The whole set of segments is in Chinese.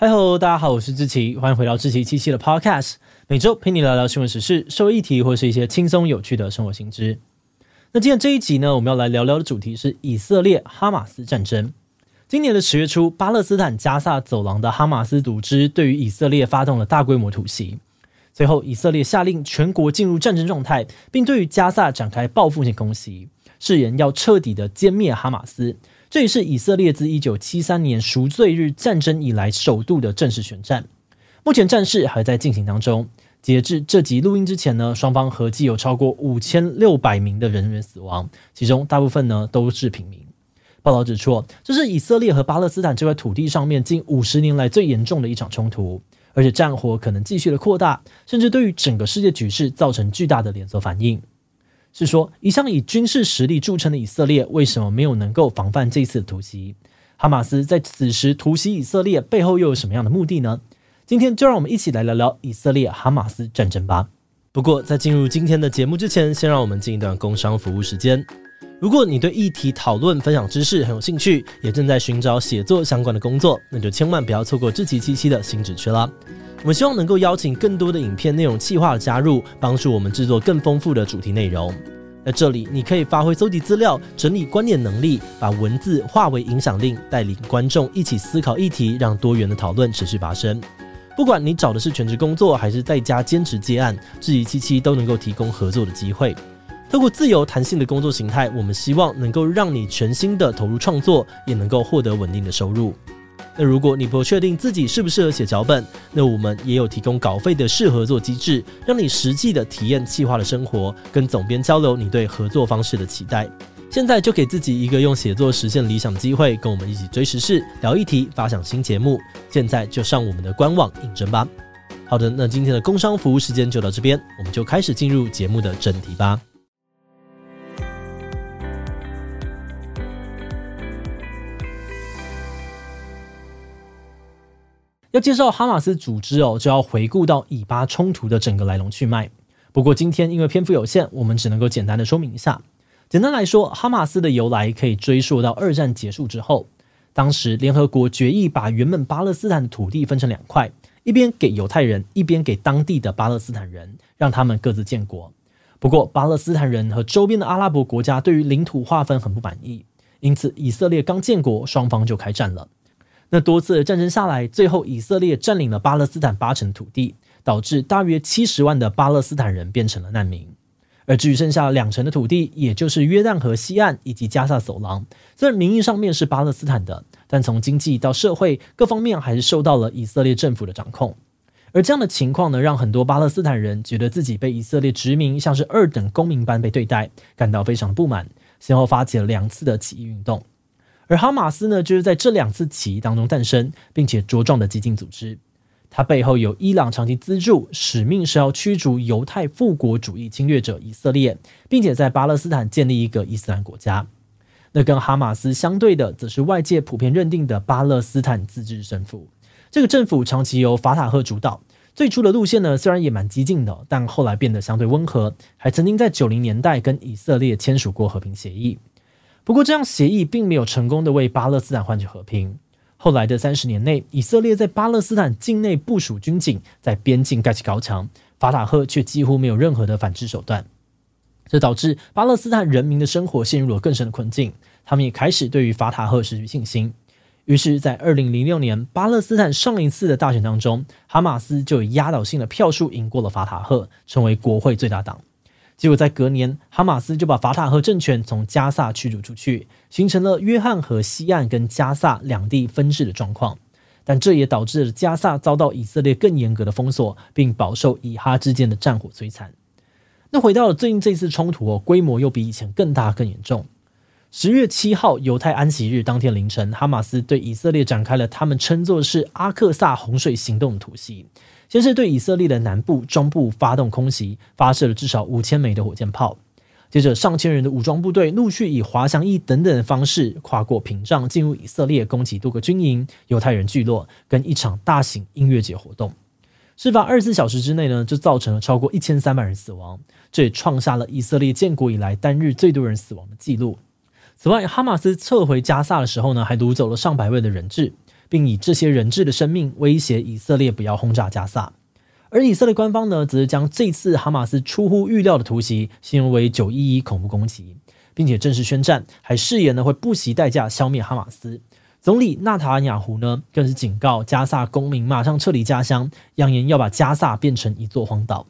嗨喽，大家好，我是志奇，欢迎回到志奇七七的 Podcast，每周陪你聊聊新闻时事、社会议题或是一些轻松有趣的生活新知。那今天这一集呢，我们要来聊聊的主题是以色列哈马斯战争。今年的十月初，巴勒斯坦加萨走廊的哈马斯组织对于以色列发动了大规模突袭，随后以色列下令全国进入战争状态，并对于加萨展开报复性攻击，誓言要彻底的歼灭哈马斯。这也是以色列自一九七三年赎罪日战争以来首度的正式宣战。目前战事还在进行当中。截至这集录音之前呢，双方合计有超过五千六百名的人员死亡，其中大部分呢都是平民。报道指出，这是以色列和巴勒斯坦这块土地上面近五十年来最严重的一场冲突，而且战火可能继续的扩大，甚至对于整个世界局势造成巨大的连锁反应。是说，一向以军事实力著称的以色列，为什么没有能够防范这次的突袭？哈马斯在此时突袭以色列，背后又有什么样的目的呢？今天就让我们一起来聊聊以色列哈马斯战争吧。不过，在进入今天的节目之前，先让我们进一段工商服务时间。如果你对议题讨论、分享知识很有兴趣，也正在寻找写作相关的工作，那就千万不要错过志祺七七的新职缺啦。我们希望能够邀请更多的影片内容企划的加入，帮助我们制作更丰富的主题内容。在这里，你可以发挥搜集资料、整理观念能力，把文字化为影响力，带领观众一起思考议题，让多元的讨论持续发生。不管你找的是全职工作，还是在家兼职接案，志祺七七都能够提供合作的机会。透过自由弹性的工作形态，我们希望能够让你全心的投入创作，也能够获得稳定的收入。那如果你不确定自己适不适合写脚本，那我们也有提供稿费的试合作机制，让你实际的体验企划的生活，跟总编交流你对合作方式的期待。现在就给自己一个用写作实现理想的机会，跟我们一起追时事、聊议题、发想新节目。现在就上我们的官网应征吧。好的，那今天的工商服务时间就到这边，我们就开始进入节目的正题吧。要介绍哈马斯组织哦，就要回顾到以巴冲突的整个来龙去脉。不过今天因为篇幅有限，我们只能够简单的说明一下。简单来说，哈马斯的由来可以追溯到二战结束之后，当时联合国决议把原本巴勒斯坦的土地分成两块，一边给犹太人，一边给当地的巴勒斯坦人，让他们各自建国。不过巴勒斯坦人和周边的阿拉伯国家对于领土划分很不满意，因此以色列刚建国，双方就开战了。那多次的战争下来，最后以色列占领了巴勒斯坦八成土地，导致大约七十万的巴勒斯坦人变成了难民。而至于剩下两成的土地，也就是约旦河西岸以及加萨走廊，虽然名义上面是巴勒斯坦的，但从经济到社会各方面还是受到了以色列政府的掌控。而这样的情况呢，让很多巴勒斯坦人觉得自己被以色列殖民，像是二等公民般被对待，感到非常不满，先后发起了两次的起义运动。而哈马斯呢，就是在这两次起义当中诞生，并且茁壮的激进组织。它背后有伊朗长期资助，使命是要驱逐犹太复国主义侵略者以色列，并且在巴勒斯坦建立一个伊斯兰国家。那跟哈马斯相对的，则是外界普遍认定的巴勒斯坦自治政府。这个政府长期由法塔赫主导，最初的路线呢，虽然也蛮激进的，但后来变得相对温和，还曾经在九零年代跟以色列签署过和平协议。不过，这样协议并没有成功的为巴勒斯坦换取和平。后来的三十年内，以色列在巴勒斯坦境内部署军警，在边境盖起高墙，法塔赫却几乎没有任何的反制手段。这导致巴勒斯坦人民的生活陷入了更深的困境，他们也开始对于法塔赫失去信心。于是，在二零零六年巴勒斯坦上一次的大选当中，哈马斯就以压倒性的票数赢过了法塔赫，成为国会最大党。结果在隔年，哈马斯就把法塔赫政权从加萨驱逐出去，形成了约翰河西岸跟加萨两地分治的状况。但这也导致了加萨遭到以色列更严格的封锁，并饱受以哈之间的战火摧残。那回到了最近这次冲突哦，规模又比以前更大更严重。十月七号犹太安息日当天凌晨，哈马斯对以色列展开了他们称作是阿克萨洪水行动的突袭。先是对以色列的南部、中部发动空袭，发射了至少五千枚的火箭炮。接着，上千人的武装部队陆续以滑翔翼等等的方式跨过屏障，进入以色列，攻击多个军营、犹太人聚落跟一场大型音乐节活动。事发二十四小时之内呢，就造成了超过一千三百人死亡，这也创下了以色列建国以来单日最多人死亡的记录。此外，哈马斯撤回加萨的时候呢，还掳走了上百位的人质。并以这些人质的生命威胁以色列不要轰炸加萨。而以色列官方呢，则是将这次哈马斯出乎预料的突袭形容为“九一一”恐怖攻击，并且正式宣战，还誓言呢会不惜代价消灭哈马斯。总理纳塔雅胡呢，更是警告加萨公民马上撤离家乡，扬言要把加萨变成一座荒岛。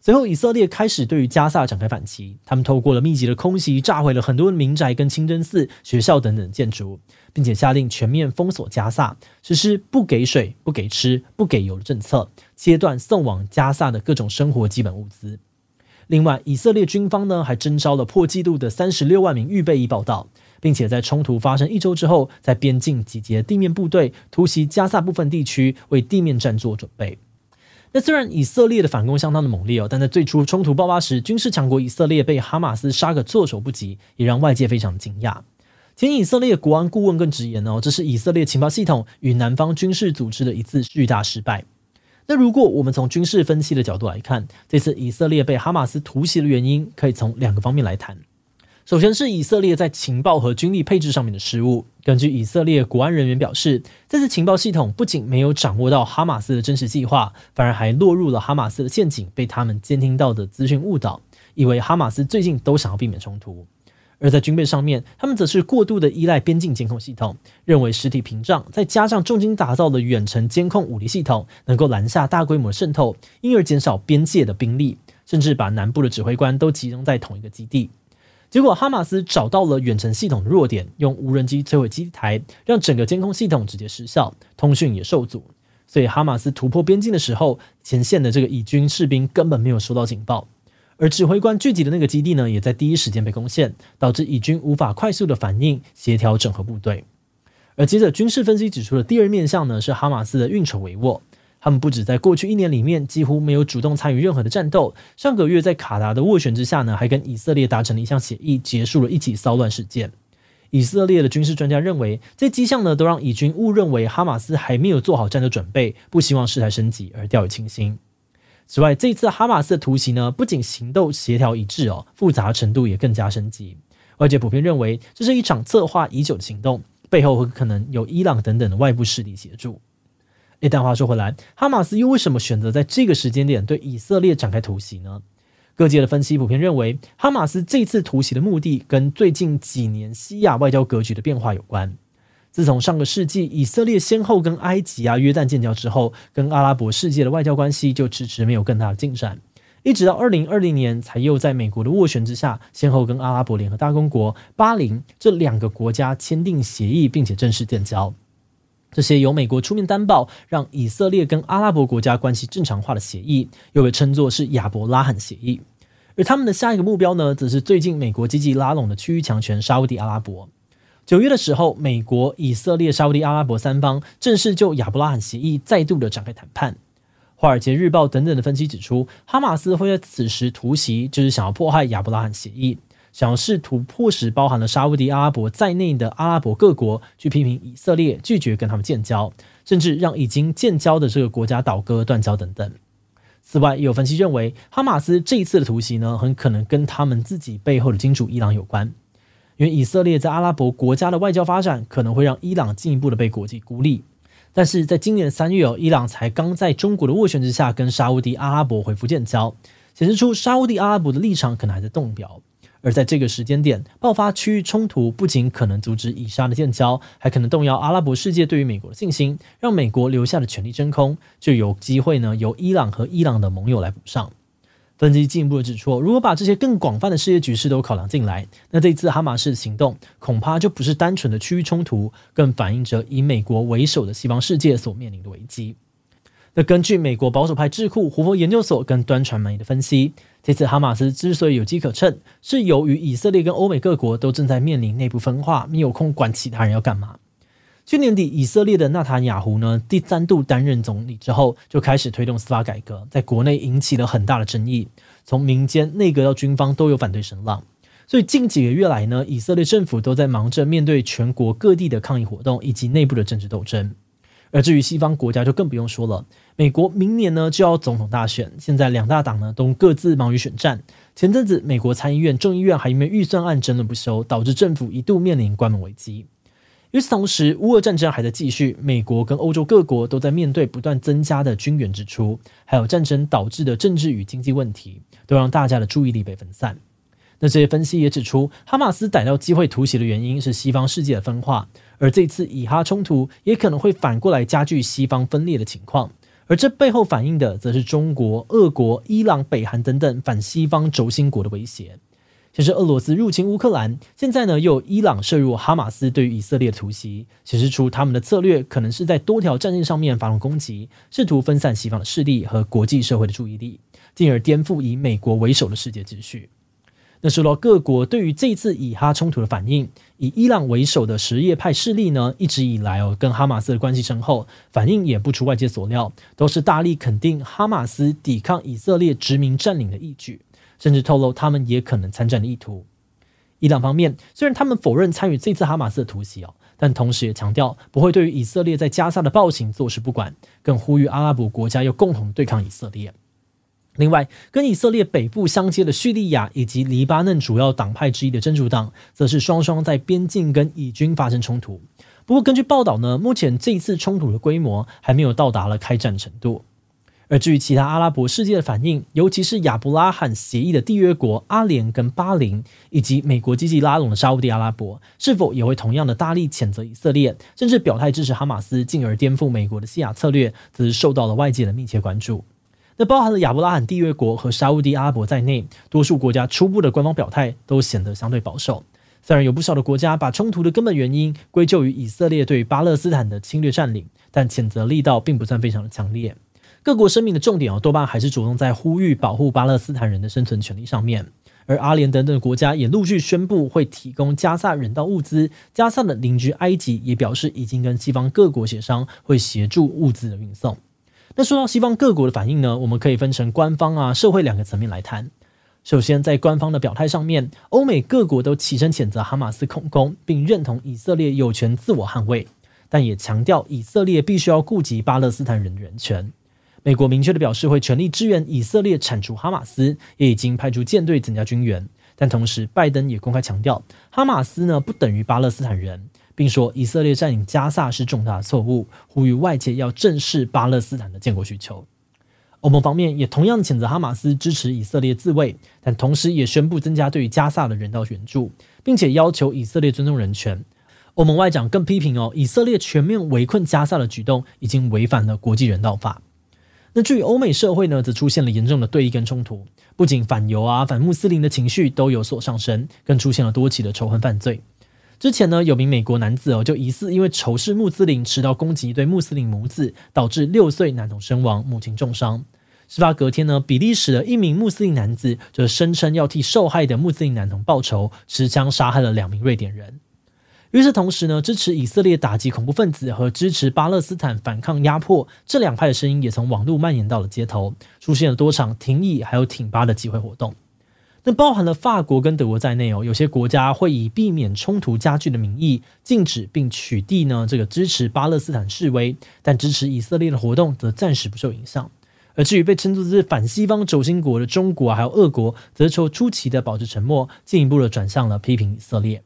随后，以色列开始对于加萨展开反击，他们透过了密集的空袭，炸毁了很多民宅、跟清真寺、学校等等建筑，并且下令全面封锁加萨，实施不给水、不给吃、不给油的政策，切断送往加萨的各种生活基本物资。另外，以色列军方呢还征召了破纪录的三十六万名预备役报道，并且在冲突发生一周之后，在边境集结地面部队，突袭加萨部分地区，为地面战做准备。那虽然以色列的反攻相当的猛烈哦，但在最初冲突爆发时，军事强国以色列被哈马斯杀个措手不及，也让外界非常惊讶。前以色列国安顾问更直言哦，这是以色列情报系统与南方军事组织的一次巨大失败。那如果我们从军事分析的角度来看，这次以色列被哈马斯突袭的原因，可以从两个方面来谈。首先是以色列在情报和军力配置上面的失误。根据以色列国安人员表示，这次情报系统不仅没有掌握到哈马斯的真实计划，反而还落入了哈马斯的陷阱，被他们监听到的资讯误导，以为哈马斯最近都想要避免冲突。而在军备上面，他们则是过度的依赖边境监控系统，认为实体屏障再加上重金打造的远程监控武力系统，能够拦下大规模渗透，因而减少边界的兵力，甚至把南部的指挥官都集中在同一个基地。结果，哈马斯找到了远程系统的弱点，用无人机摧毁机台，让整个监控系统直接失效，通讯也受阻。所以，哈马斯突破边境的时候，前线的这个以军士兵根本没有收到警报，而指挥官聚集的那个基地呢，也在第一时间被攻陷，导致以军无法快速的反应、协调整合部队。而接着，军事分析指出的第二面向呢，是哈马斯的运筹帷幄。他们不止在过去一年里面几乎没有主动参与任何的战斗，上个月在卡达的斡旋之下呢，还跟以色列达成了一项协议，结束了一起骚乱事件。以色列的军事专家认为，这迹象呢都让以军误认为哈马斯还没有做好战斗准备，不希望事态升级而掉以轻心。此外，这次哈马斯的突袭呢，不仅行动协调一致哦，复杂程度也更加升级。外界普遍认为，这是一场策划已久的行动，背后很可能有伊朗等等的外部势力协助。诶，但话说回来，哈马斯又为什么选择在这个时间点对以色列展开突袭呢？各界的分析普遍认为，哈马斯这次突袭的目的跟最近几年西亚外交格局的变化有关。自从上个世纪以色列先后跟埃及啊、约旦建交之后，跟阿拉伯世界的外交关系就迟迟没有更大的进展，一直到二零二零年才又在美国的斡旋之下，先后跟阿拉伯联合大公国、巴林这两个国家签订协议，并且正式建交。这些由美国出面担保，让以色列跟阿拉伯国家关系正常化的协议，又被称作是亚伯拉罕协议。而他们的下一个目标呢，则是最近美国积极拉拢的区域强权沙乌地阿拉伯。九月的时候，美国、以色列、沙乌地阿拉伯三方正式就亚伯拉罕协议再度的展开谈判。华尔街日报等等的分析指出，哈马斯会在此时突袭，就是想要迫害亚伯拉罕协议。想要试图迫使包含了沙乌地阿拉伯在内的阿拉伯各国去批评以色列，拒绝跟他们建交，甚至让已经建交的这个国家倒戈断交等等。此外，也有分析认为，哈马斯这一次的突袭呢，很可能跟他们自己背后的金主伊朗有关，因为以色列在阿拉伯国家的外交发展可能会让伊朗进一步的被国际孤立。但是在今年三月哦，伊朗才刚在中国的斡旋之下跟沙乌地阿拉伯恢复建交，显示出沙乌地阿拉伯的立场可能还在动摇。而在这个时间点爆发区域冲突，不仅可能阻止以沙的建交，还可能动摇阿拉伯世界对于美国的信心，让美国留下的权力真空，就有机会呢由伊朗和伊朗的盟友来补上。分析进一步的指出，如果把这些更广泛的世界局势都考量进来，那这次哈马斯的行动恐怕就不是单纯的区域冲突，更反映着以美国为首的西方世界所面临的危机。那根据美国保守派智库胡佛研究所跟端传媒的分析，这次哈马斯之所以有机可乘，是由于以色列跟欧美各国都正在面临内部分化，没有空管其他人要干嘛。去年底，以色列的纳塔雅胡呢第三度担任总理之后，就开始推动司法改革，在国内引起了很大的争议，从民间、内阁到军方都有反对声浪。所以近几个月来呢，以色列政府都在忙着面对全国各地的抗议活动以及内部的政治斗争。而至于西方国家就更不用说了，美国明年呢就要总统大选，现在两大党呢都各自忙于选战。前阵子美国参议院、众议院还因为预算案争论不休，导致政府一度面临关门危机。与此同时，乌俄战争还在继续，美国跟欧洲各国都在面对不断增加的军援支出，还有战争导致的政治与经济问题，都让大家的注意力被分散。那这些分析也指出，哈马斯逮到机会突袭的原因是西方世界的分化，而这次以哈冲突也可能会反过来加剧西方分裂的情况。而这背后反映的，则是中国、俄国、伊朗、北韩等等反西方轴心国的威胁。像是俄罗斯入侵乌克兰，现在呢又伊朗涉入哈马斯对于以色列的突袭，显示出他们的策略可能是在多条战线上面发动攻击，试图分散西方的势力和国际社会的注意力，进而颠覆以美国为首的世界秩序。那说到各国对于这次以哈冲突的反应，以伊朗为首的什叶派势力呢，一直以来哦跟哈马斯的关系深厚，反应也不出外界所料，都是大力肯定哈马斯抵抗以色列殖民占领的义举，甚至透露他们也可能参战的意图。伊朗方面虽然他们否认参与这次哈马斯的突袭哦，但同时也强调不会对于以色列在加沙的暴行坐视不管，更呼吁阿拉伯国家要共同对抗以色列。另外，跟以色列北部相接的叙利亚以及黎巴嫩主要党派之一的真主党，则是双双在边境跟以军发生冲突。不过，根据报道呢，目前这一次冲突的规模还没有到达了开战程度。而至于其他阿拉伯世界的反应，尤其是亚伯拉罕协议的缔约国阿联跟巴林，以及美国积极拉拢的沙乌地阿拉伯，是否也会同样的大力谴责以色列，甚至表态支持哈马斯，进而颠覆美国的西亚策略，则是受到了外界的密切关注。那包含了亚伯拉罕缔约国和沙乌地阿拉伯在内，多数国家初步的官方表态都显得相对保守。虽然有不少的国家把冲突的根本原因归咎于以色列对巴勒斯坦的侵略占领，但谴责力道并不算非常的强烈。各国声明的重点哦，多半还是着重在呼吁保护巴勒斯坦人的生存权利上面。而阿联等等国家也陆续宣布会提供加萨人道物资。加萨的邻居埃及也表示已经跟西方各国协商，会协助物资的运送。那说到西方各国的反应呢，我们可以分成官方啊、社会两个层面来谈。首先，在官方的表态上面，欧美各国都齐声谴责哈马斯恐攻，并认同以色列有权自我捍卫，但也强调以色列必须要顾及巴勒斯坦人的人权。美国明确的表示会全力支援以色列铲除哈马斯，也已经派出舰队增加军援。但同时，拜登也公开强调，哈马斯呢不等于巴勒斯坦人。并说以色列占领加萨是重大的错误，呼吁外界要正视巴勒斯坦的建国需求。欧盟方面也同样谴责哈马斯支持以色列自卫，但同时也宣布增加对于加萨的人道援助，并且要求以色列尊重人权。欧盟外长更批评哦，以色列全面围困加萨的举动已经违反了国际人道法。那至于欧美社会呢，则出现了严重的对立跟冲突，不仅反犹啊、反穆斯林的情绪都有所上升，更出现了多起的仇恨犯罪。之前呢，有名美国男子哦，就疑似因为仇视穆斯林，持刀攻击一对穆斯林母子，导致六岁男童身亡，母亲重伤。事发隔天呢，比利时的一名穆斯林男子就声称要替受害的穆斯林男童报仇，持枪杀害了两名瑞典人。与此同时呢，支持以色列打击恐怖分子和支持巴勒斯坦反抗压迫这两派的声音也从网络蔓延到了街头，出现了多场挺以还有挺巴的集会活动。那包含了法国跟德国在内哦，有些国家会以避免冲突加剧的名义，禁止并取缔呢这个支持巴勒斯坦示威，但支持以色列的活动则暂时不受影响。而至于被称作是反西方轴心国的中国还有俄国，则从出奇的保持沉默，进一步的转向了批评以色列。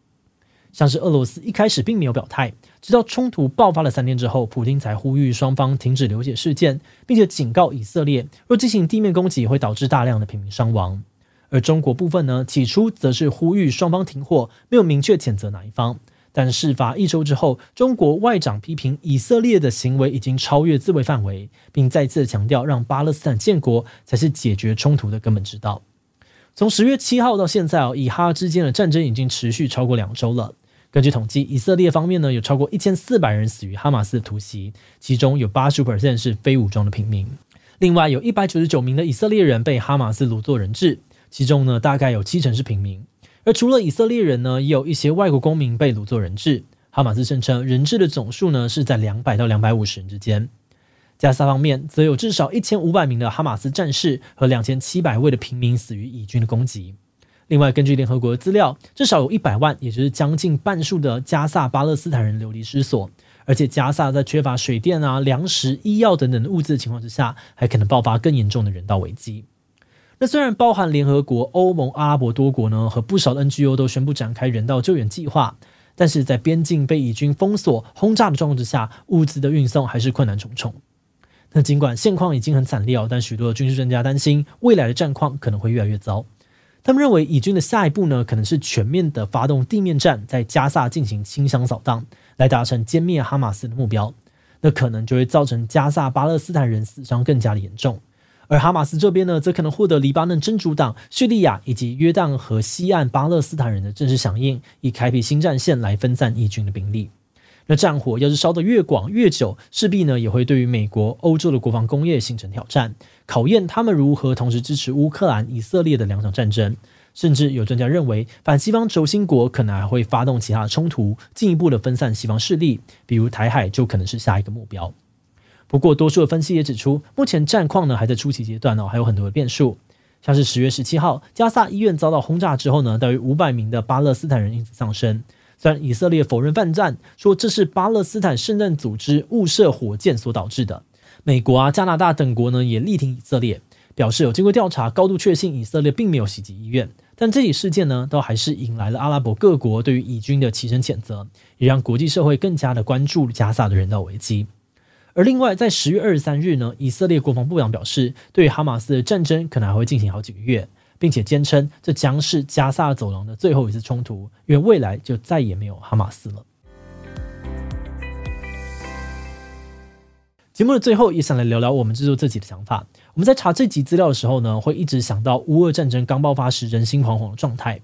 像是俄罗斯一开始并没有表态，直到冲突爆发了三天之后，普京才呼吁双方停止流血事件，并且警告以色列，若进行地面攻击会导致大量的平民伤亡。而中国部分呢，起初则是呼吁双方停火，没有明确谴责哪一方。但事发一周之后，中国外长批评以色列的行为已经超越自卫范围，并再次强调，让巴勒斯坦建国才是解决冲突的根本之道。从十月七号到现在哦，以哈之间的战争已经持续超过两周了。根据统计，以色列方面呢，有超过一千四百人死于哈马斯的突袭，其中有八十 percent 是非武装的平民。另外，有一百九十九名的以色列人被哈马斯掳做人质。其中呢，大概有七成是平民，而除了以色列人呢，也有一些外国公民被掳作人质。哈马斯声称人质的总数呢是在两百到两百五十人之间。加萨方面则有至少一千五百名的哈马斯战士和两千七百位的平民死于以军的攻击。另外，根据联合国的资料，至少有一百万，也就是将近半数的加萨巴勒斯坦人流离失所，而且加萨在缺乏水电啊、粮食、医药等等的物资的情况之下，还可能爆发更严重的人道危机。那虽然包含联合国、欧盟、阿拉伯多国呢，和不少的 NGO 都宣布展开人道救援计划，但是在边境被以军封锁、轰炸的状况之下，物资的运送还是困难重重。那尽管现况已经很惨烈哦，但许多的军事专家担心未来的战况可能会越来越糟。他们认为，以军的下一步呢，可能是全面的发动地面战，在加萨进行清乡扫荡，来达成歼灭哈马斯的目标。那可能就会造成加萨巴勒斯坦人死伤更加的严重。而哈马斯这边呢，则可能获得黎巴嫩真主党、叙利亚以及约旦和西岸巴勒斯坦人的正式响应，以开辟新战线来分散以军的兵力。那战火要是烧得越广越久，势必呢也会对于美国、欧洲的国防工业形成挑战，考验他们如何同时支持乌克兰、以色列的两场战争。甚至有专家认为，反西方轴心国可能还会发动其他的冲突，进一步的分散西方势力，比如台海就可能是下一个目标。不过，多数的分析也指出，目前战况呢还在初期阶段哦，还有很多的变数。像是十月十七号，加萨医院遭到轰炸之后呢，大约五百名的巴勒斯坦人因此丧生。虽然以色列否认犯战，说这是巴勒斯坦圣战组织误射火箭所导致的。美国啊、加拿大等国呢也力挺以色列，表示有经过调查，高度确信以色列并没有袭击医院。但这起事件呢，都还是引来了阿拉伯各国对于以军的齐声谴责，也让国际社会更加的关注加萨的人道危机。而另外，在十月二十三日呢，以色列国防部长表示，对于哈马斯的战争可能还会进行好几个月。并且坚称，这将是加萨走廊的最后一次冲突，因为未来就再也没有哈马斯了。节目的最后，也想来聊聊我们制作这集的想法。我们在查这集资料的时候呢，会一直想到乌俄战争刚爆发时人心惶惶的状态。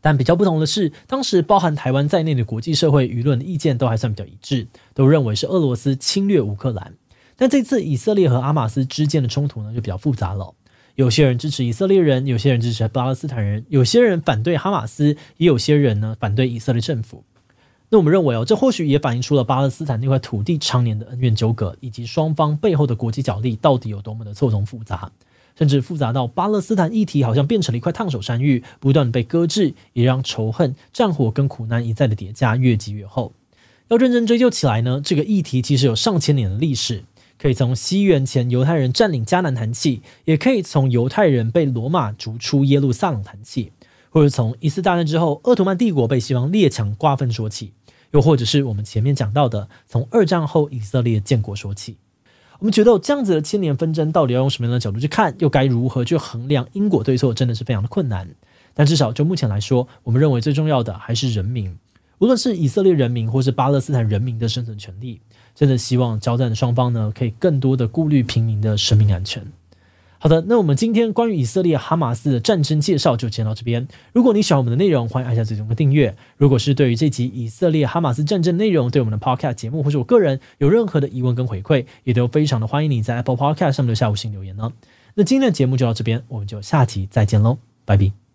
但比较不同的是，当时包含台湾在内的国际社会舆论的意见都还算比较一致，都认为是俄罗斯侵略乌克兰。但这次以色列和哈马斯之间的冲突呢，就比较复杂了。有些人支持以色列人，有些人支持巴勒斯坦人，有些人反对哈马斯，也有些人呢反对以色列政府。那我们认为哦，这或许也反映出了巴勒斯坦那块土地常年的恩怨纠葛，以及双方背后的国际角力到底有多么的错综复杂，甚至复杂到巴勒斯坦议题好像变成了一块烫手山芋，不断被搁置，也让仇恨、战火跟苦难一再的叠加，越积越厚。要认真追究起来呢，这个议题其实有上千年的历史。可以从西元前犹太人占领迦南谈起，也可以从犹太人被罗马逐出耶路撒冷谈起，或者从一次大战之后鄂图曼帝国被西方列强瓜分说起，又或者是我们前面讲到的从二战后以色列建国说起。我们觉得这样子的千年纷争，到底要用什么样的角度去看，又该如何去衡量因果对错，真的是非常的困难。但至少就目前来说，我们认为最重要的还是人民，无论是以色列人民或是巴勒斯坦人民的生存权利。真的希望交战的双方呢，可以更多的顾虑平民的生命安全。好的，那我们今天关于以色列哈马斯的战争介绍就先到这边。如果你喜欢我们的内容，欢迎按下最终的订阅。如果是对于这集以色列哈马斯战争内容，对我们的 Podcast 节目或者我个人有任何的疑问跟回馈，也都非常的欢迎你在 Apple Podcast 上留下五星留言呢。那今天的节目就到这边，我们就下集再见喽，拜拜。